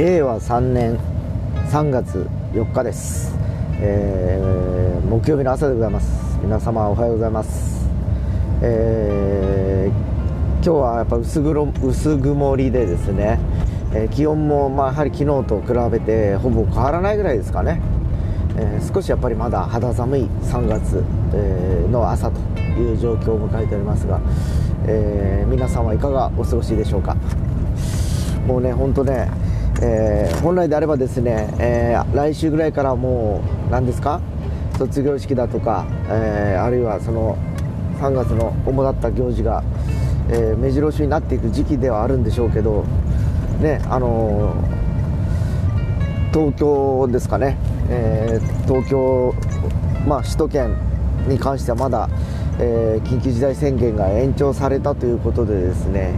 令和3年3月4日です、えー、木曜日の朝でございます。皆様おはようございます、えー、今日はやっぱ薄薄曇りでですね、えー、気温もまあやはり昨日と比べてほぼ変わらないぐらいですかね、えー、少しやっぱりまだ肌寒い3月、えの朝という状況を迎えておりますが、え皆さんはいかがお過ごしでしょうか。もうね本当ねえー、本来であればですね、えー、来週ぐらいからもう何ですか？卒業式だとか、えー、あるいはその3月の主だった行事が、え目白押しになっていく時期ではあるんでしょうけどねあの東京ですかね、え東京まあ首都圏に関してはまだ、え緊急事態宣言が延長されたということでですね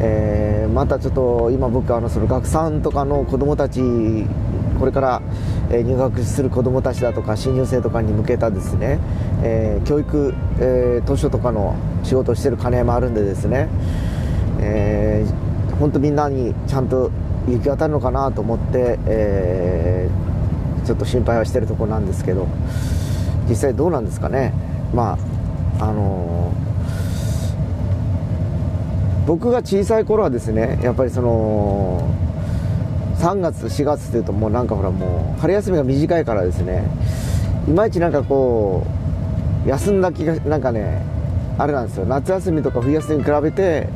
えー、またちょっと今僕あのその学さんとかの子どもたちこれから、入学する子どもたちだとか新入生とかに向けたですね、えー、教育、えー、図書とかの仕事をしてる兼ね合いもあるんでですね、えー、本当みんなにちゃんと行き渡るのかなと思って、えー、ちょっと心配はしてるところなんですけど実際どうなんですかね。まああのー僕が小さい頃はですねやっぱりその3月4月っていうともうなんかほらもう春休みが短いからですねいまいちなんかこう休んだ気がなんかねあれなんですよ。夏休みとか冬休みに比べて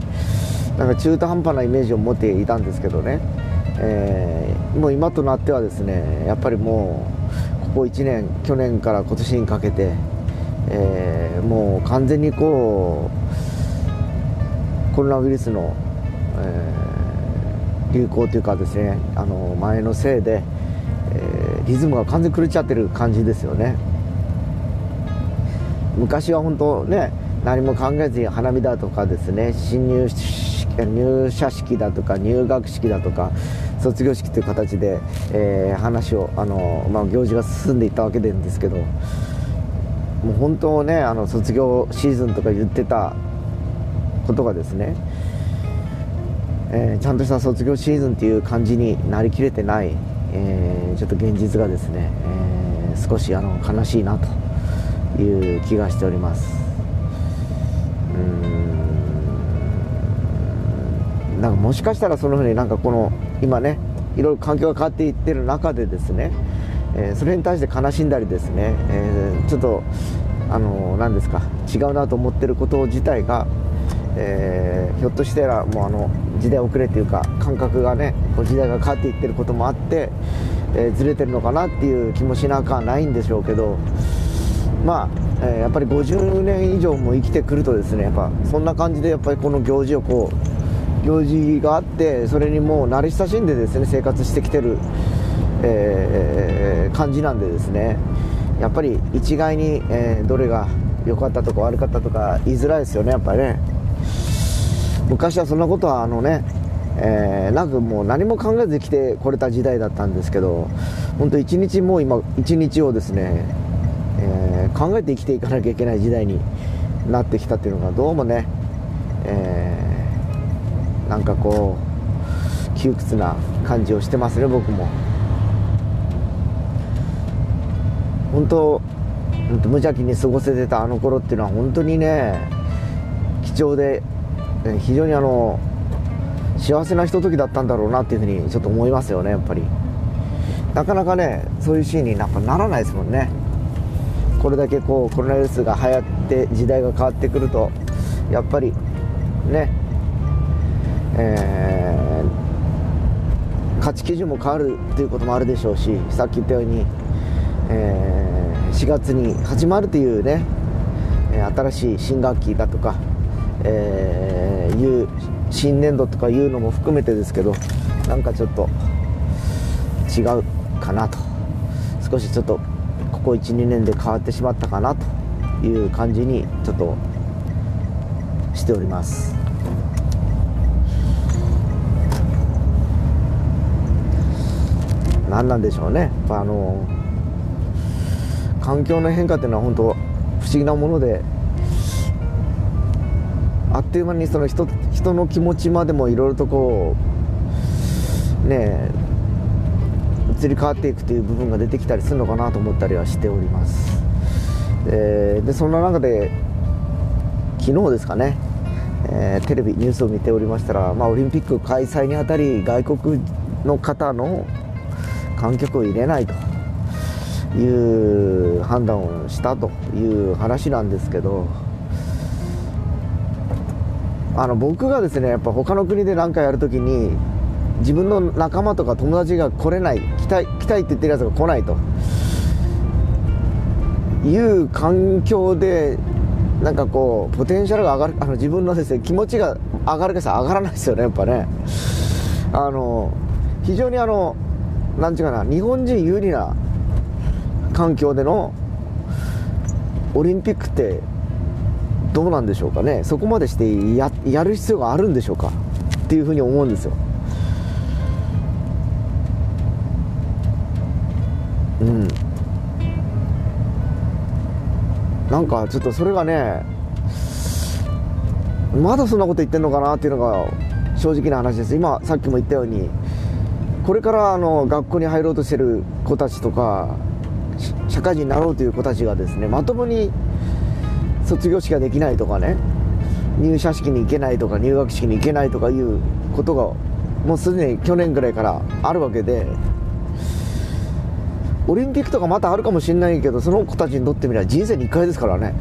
なんか中途半端なイメージを持っていたんですけどね、えー、もう今となってはですねやっぱりもうここ1年去年から今年にかけて、えー、もう完全にこうコロナウイルスの、えー、流行というかですねあの前のせいで、えー、リズムが完全に狂っちゃってる感じですよね。昔は本当ね何も考えずに花見だとかですね新入入社式だとか入学式だとか卒業式という形で、えー、話をあの、まあ、行事が進んでいったわけなんですけどもう本当ねあの卒業シーズンとか言ってたことがですね、えー、ちゃんとした卒業シーズンっていう感じになりきれてない、えー、ちょっと現実がですね、えー、少しあの悲しいなという気がしております。うん。なんかもしかしたらそのふうになんかこの今ねいろいろ環境が変わっていってる中でですね、えそれに対して悲しんだりですね、えちょっとあの何ですか違うなと思ってること自体がえー、ひょっとしたらもうあの時代遅れというか感覚がねこう時代が変わっていってることもあって、えー、ずれてるのかなっていう気もしなくはないんでしょうけどまあ、え、やっぱり50年以上も生きてくるとですねやっぱそんな感じでやっぱりこの行事をこう行事があってそれにもう慣れ親しんでですね生活してきてる、えー、感じなんでですねやっぱり一概に、えー、どれが良かったとか悪かったとか言いづらいですよねやっぱりね。昔はそんなことはあのね、えー、なんかもう何も考えず来てこれた時代だったんですけど本当一日もう今一日をですね、えー、考えて生きていかなきゃいけない時代になってきたっていうのがどうもね、えー、なんかこう窮屈な感じをしてますね僕も。本当本当無邪気に過ごせてたあの頃っていうのは本当にね貴重で非常にあの幸せなひとときだったんだろうなっていうふうにちょっと思いますよねやっぱり。なかなかねそういうシーンになんかならないですもんね。これだけこうコロナウイルスが流行って時代が変わってくるとやっぱりねえー、価値基準も変わるということもあるでしょうしさっき言ったように、えー、4月に始まるというね新しい新学期だとかえー、いう新年度とかいうのも含めてですけどなんかちょっと違うかなと。少しちょっとここ12年で変わってしまったかなという感じにちょっとしております。何なんでしょうね。あの環境の変化っていうのは本当不思議なものであっという間にその人人の気持ちまでもいろいろとこうね移り変わっていくという部分が出てきたりするのかなと思ったりはしております。ででそんな中で昨日ですかね、えー、テレビニュースを見ておりましたら、まあ、オリンピック開催にあたり外国の方の観客を入れないという判断をしたという話なんですけどあの僕がですねやっぱ他の国で何かやるときに自分の仲間とか友達が来れない来たい来たいって言ってるやつが来ないという環境でなんかこうポテンシャルが上がるあの自分のですね気持ちが上がるかさ上がらないですよねやっぱね。あの非常にあのなんていうかな日本人有利な環境でのオリンピックってどうなんでしょうかね。そこまでしてややる必要があるんでしょうかっていうふうに思うんですよ。うん。なんかちょっとそれがねまだそんなこと言ってんのかなっていうのが正直な話です。今さっきも言ったようにこれからあの学校に入ろうとしてる子たちとか社会人になろうという子たちがですねまともに卒業式ができないとかね入社式に行けないとか入学式に行けないとかいうことがもうすでに去年ぐらいからあるわけでオリンピックとかまたあるかもしれないけどその子たちにとってみれば人生に1回ですからね。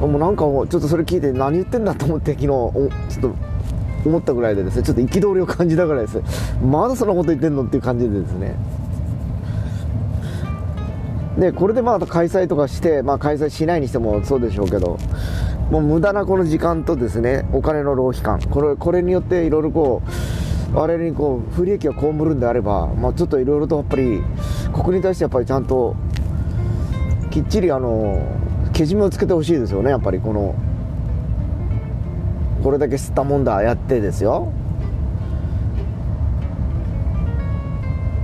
もうなんかもうちょっとそれ聞いて何言ってんだと思って昨日ちょっと思ったぐらいでですねちょっと憤りを感じたぐらいです。まだそんなこと言ってんのっていう感じでですね。でこれでまあ開催とかして、まあ、開催しないにしてもそうでしょうけどもう無駄なこの時間とですねお金の浪費感。これこれによっていろいろこう我々にこう不利益を被るんであれば、まあ、ちょっといろいろとやっぱり国に対してやっぱりちゃんときっちりあのけじめをつけてほしいですよねやっぱりこのこれだけ吸ったもんだやってですよ。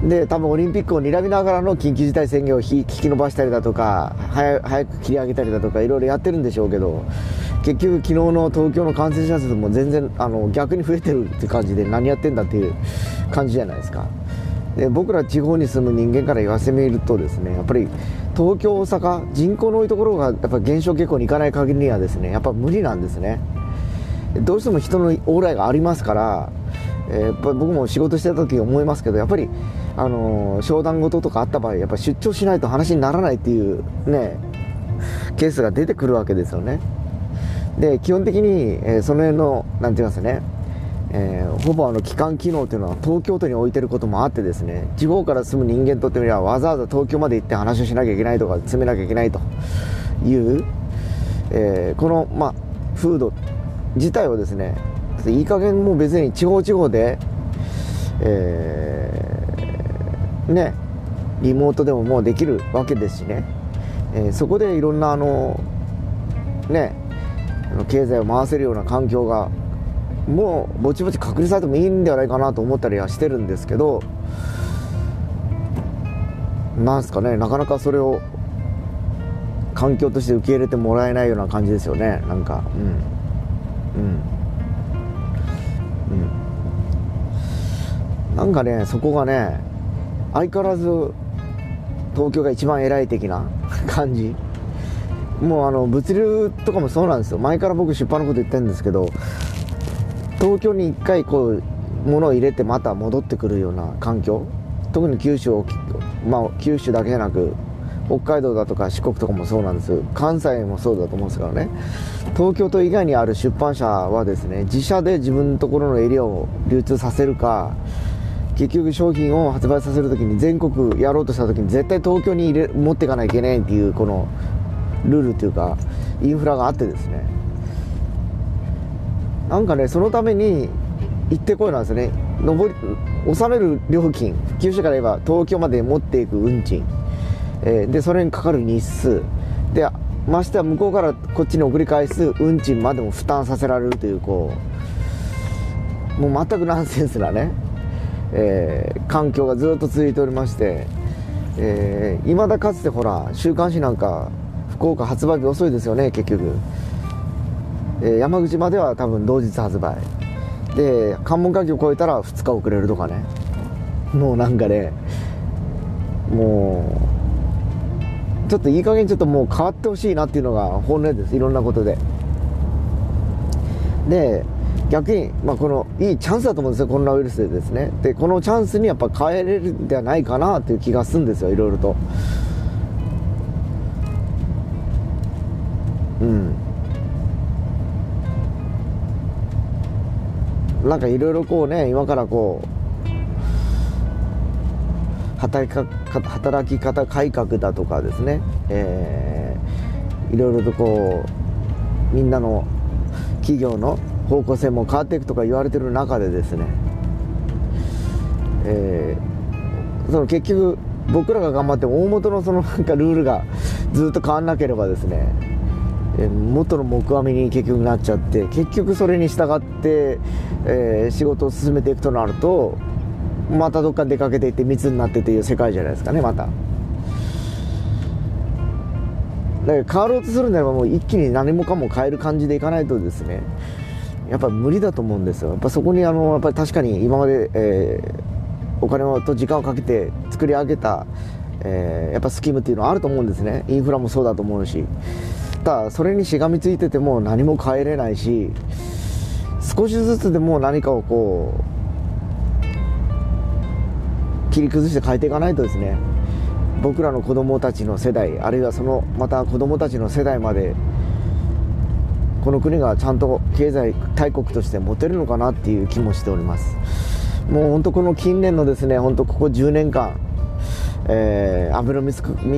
で多分オリンピックを睨みながらの緊急事態宣言を引き延ばしたりだとか早く切り上げたりだとかいろいろやってるんでしょうけど結局昨日の東京の感染者数も全然あの逆に増えてるって感じで何やってんだっていう感じじゃないですか。で僕ら地方に住む人間から言わせてみるとですねやっぱり東京大阪人口の多いところがやっぱ減少傾向に行かない限りにはですねやっぱ無理なんですね。どうしても人の往来がありますから、えー、やっぱ僕も仕事してた時思いますけどやっぱりあの、商談事とかあった場合やっぱ出張しないと話にならないっていうねケースが出てくるわけですよね。で基本的に、えー、その辺の何て言いますかね、えー、ほぼあの機関機能というのは東京都に置いてることもあってですね地方から住む人間にとってみればわざわざ東京まで行って話をしなきゃいけないとか詰めなきゃいけないという、えー、この、まあ、風土自体をですねいい加減もう別に地方地方で、えー、ねリモートでももうできるわけですしね、えー、そこでいろんなあのね経済を回せるような環境がもうぼちぼち確立されてもいいんではないかなと思ったりはしてるんですけどなんすかねなかなかそれを環境として受け入れてもらえないような感じですよね。なんかうん。うん。うん。なんかねそこがね相変わらず東京が一番偉い的な 感じ。もうあの物流とかもそうなんですよ。前から僕出版のこと言ってるんですけど東京に1回こう物を入れてまた戻ってくるような環境。特に九州を、まあ、九州だけじゃなく北海道だとか四国とかもそうなんです。関西もそうだと思うんですからね。東京都以外にある出版社はですね自社で自分のところのエリアを流通させるか結局商品を発売させる時に全国やろうとした時に絶対東京に入れ持っていかないといけないっていうこのルールというかインフラがあってですね。なんかねそのために行ってこいなんですね。上り納める料金。九州から言えば東京まで持っていく運賃、えー、でそれにかかる日数。でましては向こうからこっちに送り返す運賃までも負担させられるというこうもう全くナンセンスなね、えー、環境がずっと続いておりましていま、えー、だかつてほら週刊誌なんか福岡発売日遅いですよね結局、えー、山口までは多分同日発売。で関門海峡を越えたら2日遅れるとかね。もうなんかねもうちょっといい加減ちょっともう変わってほしいなっていうのが本音です。いろんなことで。で逆に、まあ、このいいチャンスだと思うんですよコロナウイルスでですね。でこのチャンスにやっぱ変えれるんではないかなという気がするんですよいろいろと。うん。なんかいろいろこうね今からこう働きか働き方改革だとかですね、えー、いろいろとこうみんなの企業の方向性も変わっていくとか言われてる中でですね、えー、その結局僕らが頑張っても大元のそのなんかルールがずっと変わんなければですね元の木阿弥に結局なっちゃって結局それに従って、えー、仕事を進めていくとなるとまたどっか出かけていって密になってという世界じゃないですかねまた。だから変わろうとするならばもう一気に何もかも変える感じでいかないとですねやっぱ無理だと思うんですよ。やっぱそこにあのやっぱり確かに今まで、えー、お金と時間をかけて作り上げた、えー、やっぱスキームっていうのはあると思うんですね。インフラもそうだと思うし。ただそれにしがみついてても何も変えれないし少しずつでも何かをこう切り崩して変えていかないとですね。僕らの子供たちの世代あるいはそのまた子供たちの世代までこの国がちゃんと経済大国として持てるのかなっていう気もしております。もう本当この近年のですね本当ここ10年間、えー、アベノミ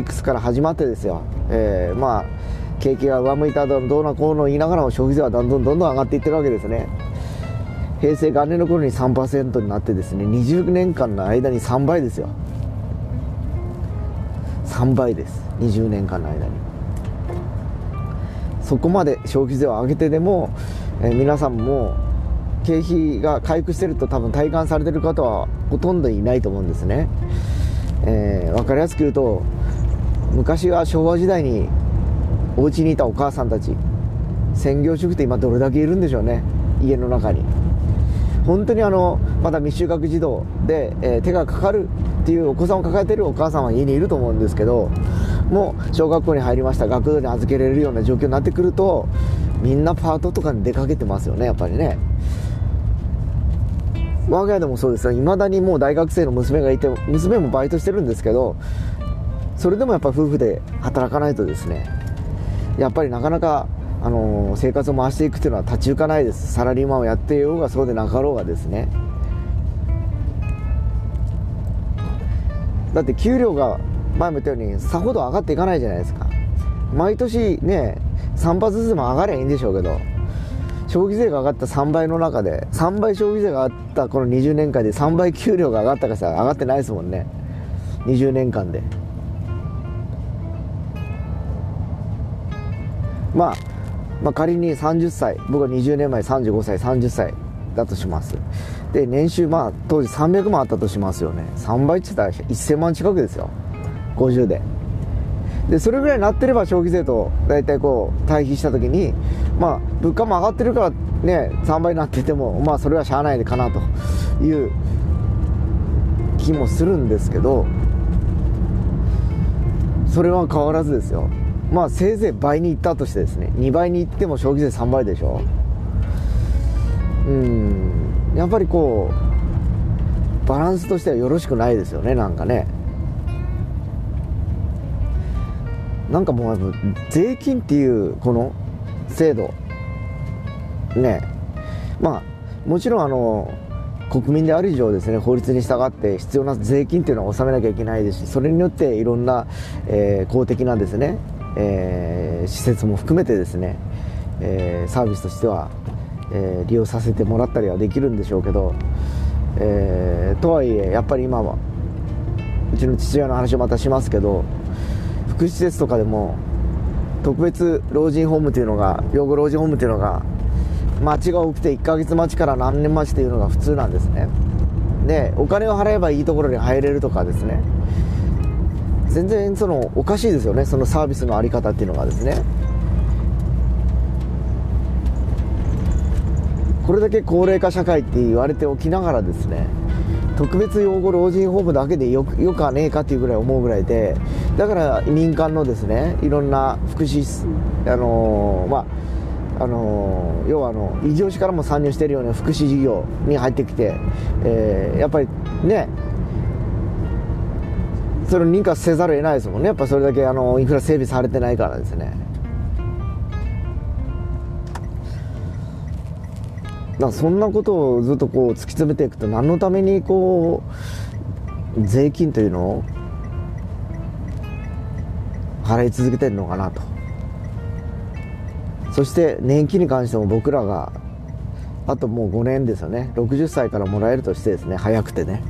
クスから始まってですよ、えー、まあ景気が上向いたどうなこうの言いながらも消費税はどんどんどんどん上がっていってるわけですね。平成元年の頃に3%になってですね20年間の間に3倍ですよ。3倍です。20年間の間に。そこまで消費税を上げてでも、えー、皆さんも経費が回復してると多分体感されてる方はほとんどいないと思うんですね、えー、分かりやすく言うと昔は昭和時代にお家にいたお母さんたち専業主婦って今どれだけいるんでしょうね。家の中に。本当にあのまだ未就学児童で、えー、手がかかるっていうお子さんを抱えてるお母さんは家にいると思うんですけどもう小学校に入りました学童に預けられるような状況になってくるとみんなパートとかに出かけてますよねやっぱりね。我が家でもそうですよ。いまだにもう大学生の娘がいて娘もバイトしてるんですけどそれでもやっぱ夫婦で働かないとですね。やっぱりなかなかあの生活を回していくというのは立ち行かないです。サラリーマンをやっていようがそうでなかろうがですね。だって給料が前も言ったようにさほど上がっていかないじゃないですか。毎年ね3発ずつも上がりゃいいんでしょうけど消費税が上がった3倍の中で3倍消費税が上がったこの20年間で3倍給料が上がったかさ上がってないですもんね。20年間で。まあまあ、仮に30歳僕は20年前35歳30歳だとします。で年収まあ当時300万あったとしますよね。3倍って言ったら1000万近くですよ。50で。でそれぐらいになってれば消費税と大体こう対比した時にまあ物価も上がってるからね3倍になっててもまあそれはしゃあないかなという気もするんですけどそれは変わらずですよ。まあせいぜい倍にいったとしてですね2倍にいっても消費税3倍でしょ。うん。やっぱりこうバランスとしてはよろしくないですよねなんかね。なんかもう税金っていうこの制度ね。まあもちろんあの国民である以上ですね法律に従って必要な税金っていうのは納めなきゃいけないですしそれによっていろんな、えー、公的なですねえー、施設も含めてですね、えー、サービスとしては、えー、利用させてもらったりはできるんでしょうけど、えとはいえやっぱり今はうちの父親の話をまたしますけど福祉施設とかでも特別老人ホームというのが養護老人ホームというのが待ちが多くて1ヶ月待ちから何年待ちというのが普通なんですね。でお金を払えばいいところに入れるとかですね。全然そのおかしいですよね。そのサービスの在り方っていうのがですね。これだけ高齢化社会って言われておきながらですね。特別養護老人ホームだけでよよくはねえかっていうぐらい思うぐらいでだから民間のですねいろんな福祉あのー、まああのー、要はあの異業種からも参入しているような福祉事業に入ってきて、えー、やっぱりねそれを認可せざるを得ないですもんね。やっぱそれだけあのインフラ整備されてないからですねだそんなことをずっとこう突き詰めていくと何のためにこう税金というのを払い続けてるのかなと。そして年金に関しても僕らがあともう5年ですよね。60歳からもらえるとしてですね早くてね。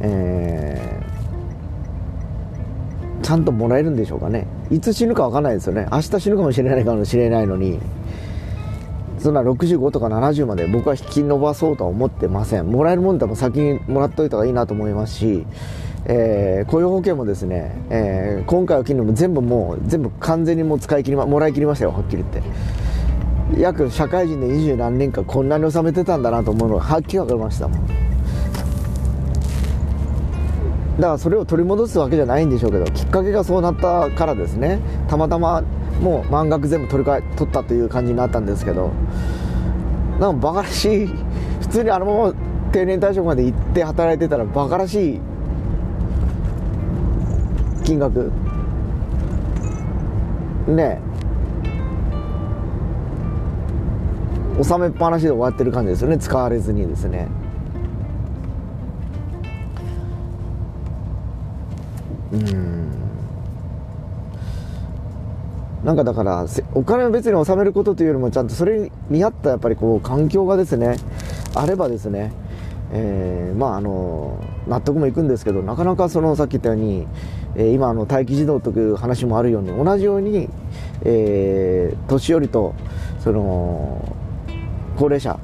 えー、ちゃんともらえるんでしょうかね。いつ死ぬか分かんないですよね。明日死ぬかもしれないかもしれないのに。そんな65とか70まで僕は引き伸ばそうとは思ってません。もらえるもんでも先にもらっといた方がいいなと思いますし、えー、雇用保険もですね、えー、今回は金利も全部もう全部完全にもう使い切りまもらい切りましたよはっきり言って。約社会人で二十何年間こんなに納めてたんだなと思うのがはっきり分かりましたもん。だからそれを取り戻すわけじゃないんでしょうけどきっかけがそうなったからですね。たまたまもう満額全部取り替え取ったという感じになったんですけどなんかバカらしい。普通にあのまま定年退職まで行って働いてたらバカらしい金額。ね納めっぱなしで終わってる感じですよね。使われずにですね。なんかだからお金を別に納めることというよりもちゃんとそれに見合ったやっぱりこう環境がですねあればですね、えー、まああの納得もいくんですけどなかなかそのさっき言ったように、えー、今あの待機児童という話もあるように同じように、えー、年寄りとその高齢者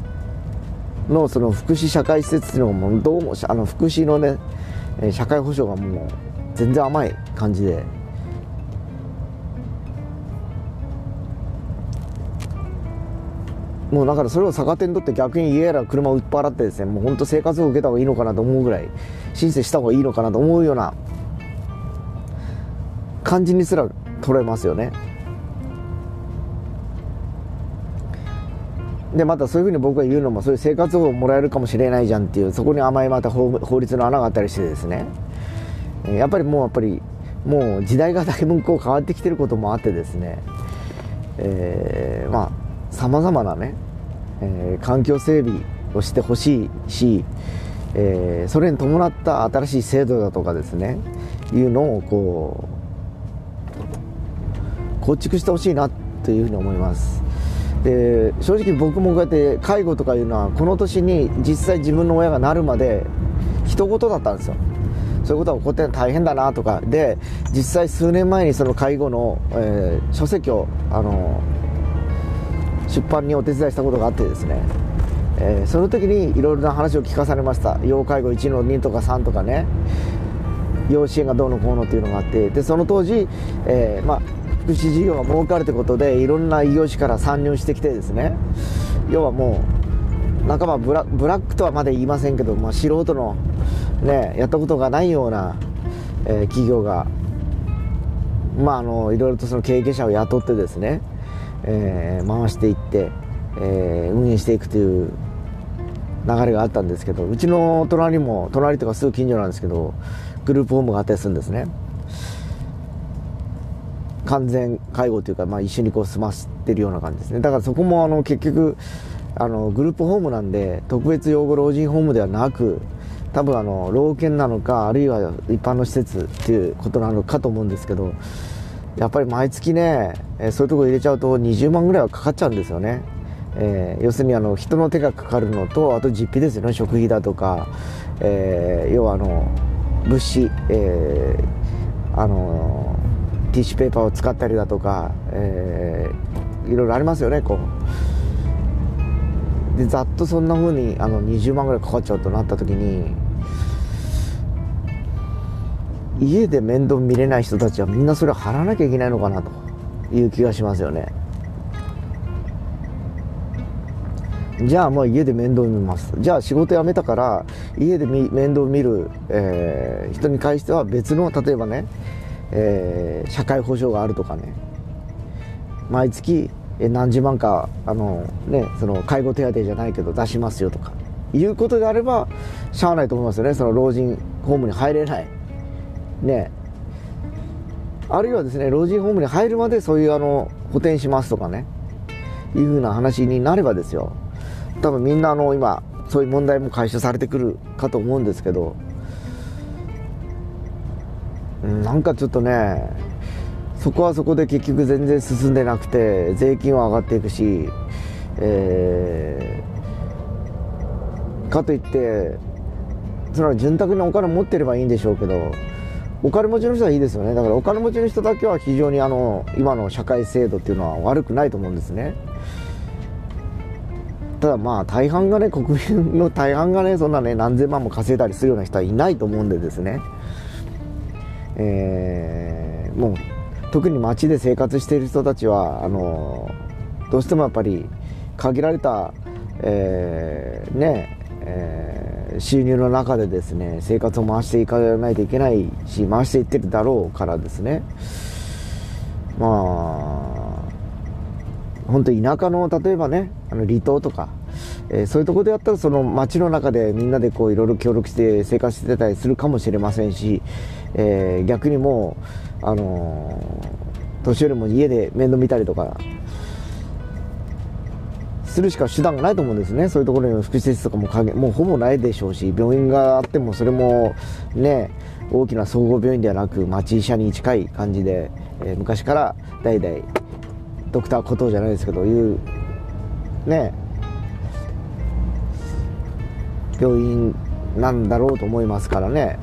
のその福祉社会施設というのもどうもあの福祉のね社会保障がもう全然甘い感じで。もうだからそれを逆手にとって逆に家やら車を売っ払ってですねもう本当生活を受けた方がいいのかなと思うぐらい申請した方がいいのかなと思うような感じにすら取れますよねでまたそういうふうに僕が言うのもそういう生活保護をもらえるかもしれないじゃんっていうそこに甘いまた法律の穴があったりしてですねやっぱりもうやっぱりもう時代がだいぶこう変わってきてることもあってですね、えー、まあさまざまなね、えー、環境整備をしてほしいし、えー、それに伴った新しい制度だとかですねいうのをこう構築してほしいなというふうに思います。で正直僕もこうやって介護とかいうのはこの年に実際自分の親がなるまで人事だったんですよ。そういうことが起こって大変だなとか。で実際数年前にその介護の、えー、書籍をあの出版にお手伝いしたことがあってですね、えー、その時にいろいろな話を聞かされました。要介護1の2とか3とかね。養子縁がどうのこうのっていうのがあって。でその当時、えー、ま、福祉事業が儲かるということでいろんな異業種から参入してきてですね。要はもう半ばブラックとはまだ言いませんけど、まあ、素人の、ね、やったことがないような、えー、企業がまあ、あのいろいろとその経営者を雇ってですね。えー、回していって、えー、運営していくという流れがあったんですけどうちの隣も隣とかすぐ近所なんですけどグループホームがあったりするんですね。完全介護というか、まあ、一緒にこう済ませてるような感じですね。だからそこもあの結局あのグループホームなんで特別養護老人ホームではなく多分あの老犬なのかあるいは一般の施設っていうことなのかと思うんですけどやっぱり毎月ね、えそういうとこ入れちゃうと20万ぐらいはかかっちゃうんですよね。えー、要するにあの人の手がかかるのとあと実費ですよね食費だとか、えー、要はあの物資、えー、あのティッシュペーパーを使ったりだとか、えー、いろいろありますよねこうでざっとそんな風にあの20万ぐらいかかっちゃうとなった時に家で面倒見れない人たちはみんなそれを払わなきゃいけないのかなという気がしますよね。じゃあもう家で面倒見ます。じゃあ仕事辞めたから家で面倒見る、えー、人に対しては別の例えばね、えー、社会保障があるとかね。毎月何十万かあの、ね、その介護手当じゃないけど出しますよとか。いうことであればしゃあないと思いますよね。その老人ホームに入れない。ね。あるいはですね老人ホームに入るまでそういうあの補填しますとかね。いうふうな話になればですよ。多分みんなあの今そういう問題も解消されてくるかと思うんですけど。なんかちょっとねそこはそこで結局全然進んでなくて税金は上がっていくし、えー、かといってそれは潤沢にお金持ってればいいんでしょうけど。お金持ちの人はいいですよね。だからお金持ちの人だけは非常にあの今の社会制度っていうのは悪くないと思うんですね。ただまあ大半がね国民の大半がねそんなね何千万も稼いだりするような人はいないと思うんでですね。えー、もう特に街で生活している人たちはあのどうしてもやっぱり限られた、えー、ねえー、収入の中でですね生活を回していかないといけないし回していってるだろうからですね。まあ本当田舎の例えばねあの離島とか、えー、そういうとこでやったらその街の中でみんなでこういろいろ協力して生活してたりするかもしれませんし、えー、逆にもうあのー、年寄りも家で面倒見たりとかするしか手段がないと思うんですね。そういうところに福祉施設とかももうほぼないでしょうし病院があってもそれもね大きな総合病院ではなく町医者に近い感じで、えー、昔から代々ドクターコトーじゃないですけどいうね病院なんだろうと思いますからね。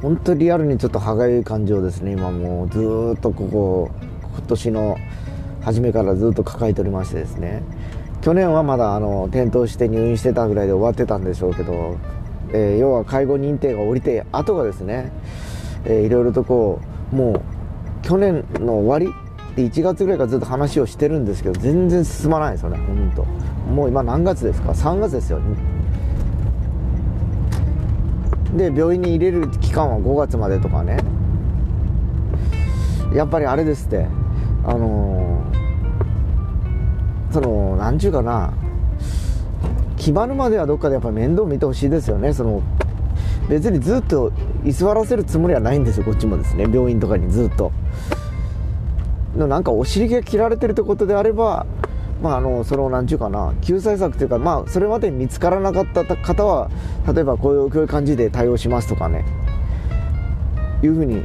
本当リアルにちょっと歯がゆい感情ですね今もう。ずっとここ今年の初めからずっと抱えておりましてですね。去年はまだあの転倒して入院してたぐらいで終わってたんでしょうけど、えー、要は介護認定が下りて後がですね、えー、いろいろとこうもう去年の終わりで1月ぐらいからずっと話をしてるんですけど全然進まないですよね本当。もう今何月ですか？3月ですよ。で病院に入れる期間は5月までとかね。やっぱりあれですって。あのー、その何ちゅうかな。決まるまではどっかでやっぱ面倒見てほしいですよね。その別にずっと居座らせるつもりはないんですよ。こっちもですね。病院とかにずっと。のなんかお尻が切られてるってことであればまあ、あのそのなんちゅうかな。救済策というか、まあ、それまで見つからなかった方は例えばこういうこういう感じで対応しますとかね。いうふうに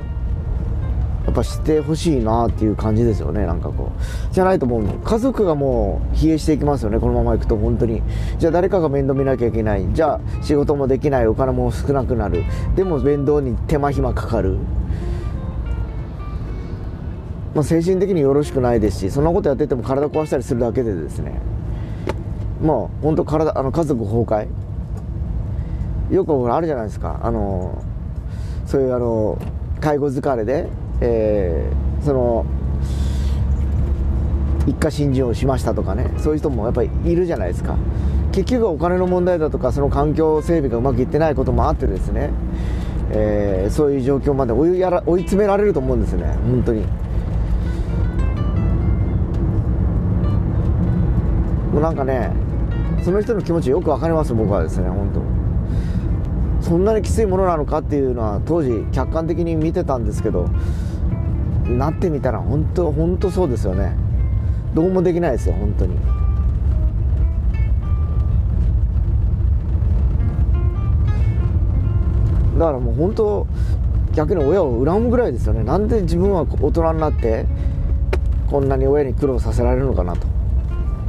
やっぱしてほしいなっていう感じですよねなんかこう。じゃないともう家族がもう疲弊していきますよねこのままいくと本当に。じゃあ誰かが面倒見なきゃいけない。じゃあ仕事もできないお金も少なくなる。でも面倒に手間暇かかる。まあ、精神的によろしくないですしそんなことやってても体壊したりするだけでですね。まあ本当体あの家族崩壊。よくあるじゃないですか。あのそういうあの介護疲れでえー、その一家心中をしましたとかねそういう人もやっぱりいるじゃないですか。結局お金の問題だとかその環境整備がうまくいってないこともあってですね、えー、そういう状況まで追いやら追い詰められると思うんですね本当に。もうなんかねその人の気持ちよく分かります僕はですね本当。そんなにきついものなのかっていうのは当時客観的に見てたんですけどなってみたら本当本当そうですよね。どうもできないですよ本当に。だからもう本当逆に親を恨むぐらいですよね。なんで自分は大人になってこんなに親に苦労させられるのかなと。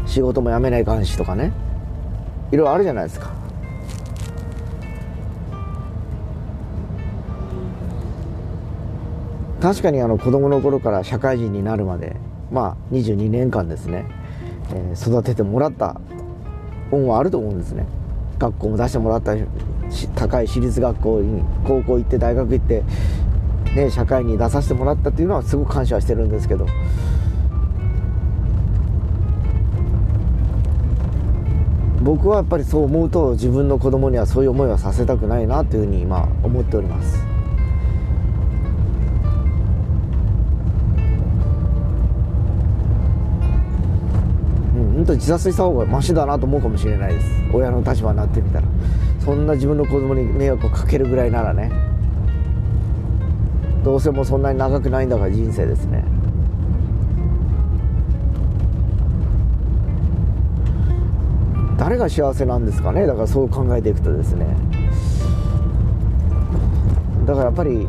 仕事も辞めないかんしとかね。いろいろあるじゃないですか。確かにあの子供の頃から社会人になるまで、まあ、22年間ですね、えー、育ててもらった恩はあると思うんですね学校も出してもらった高い私立学校に高校行って大学行って、ね、社会に出させてもらったっていうのはすごく感謝してるんですけど僕はやっぱりそう思うと自分の子供にはそういう思いはさせたくないなというふうに今思っております。うん本当自殺した方がマシだなと思うかもしれないです。親の立場になってみたら。そんな自分の子供に迷惑をかけるぐらいならね。どうせもうそんなに長くないんだから人生ですね。誰が幸せなんですかね？だからそう考えていくとですね。だからやっぱり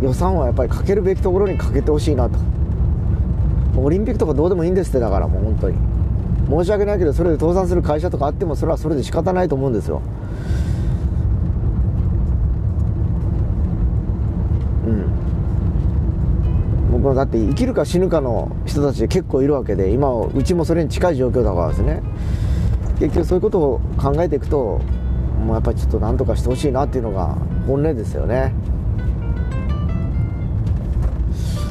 予算はやっぱりかけるべきところにかけてほしいなと。オリンピックとかどうでもいいんですってだからもう本当に。申し訳ないけどそれで倒産する会社とかあってもそれはそれで仕方ないと思うんですよ。うん。僕はだって生きるか死ぬかの人たち結構いるわけで今うちもそれに近い状況だからですね。結局そういうことを考えていくともうやっぱりちょっと何とかしてほしいなっていうのが本音ですよね。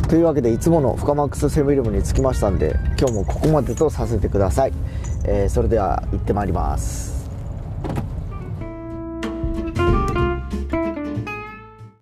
というわけでいつものフカマックスセブンイレブンに着きましたんで今日もここまでとさせてください、えー、それでは行ってまいります。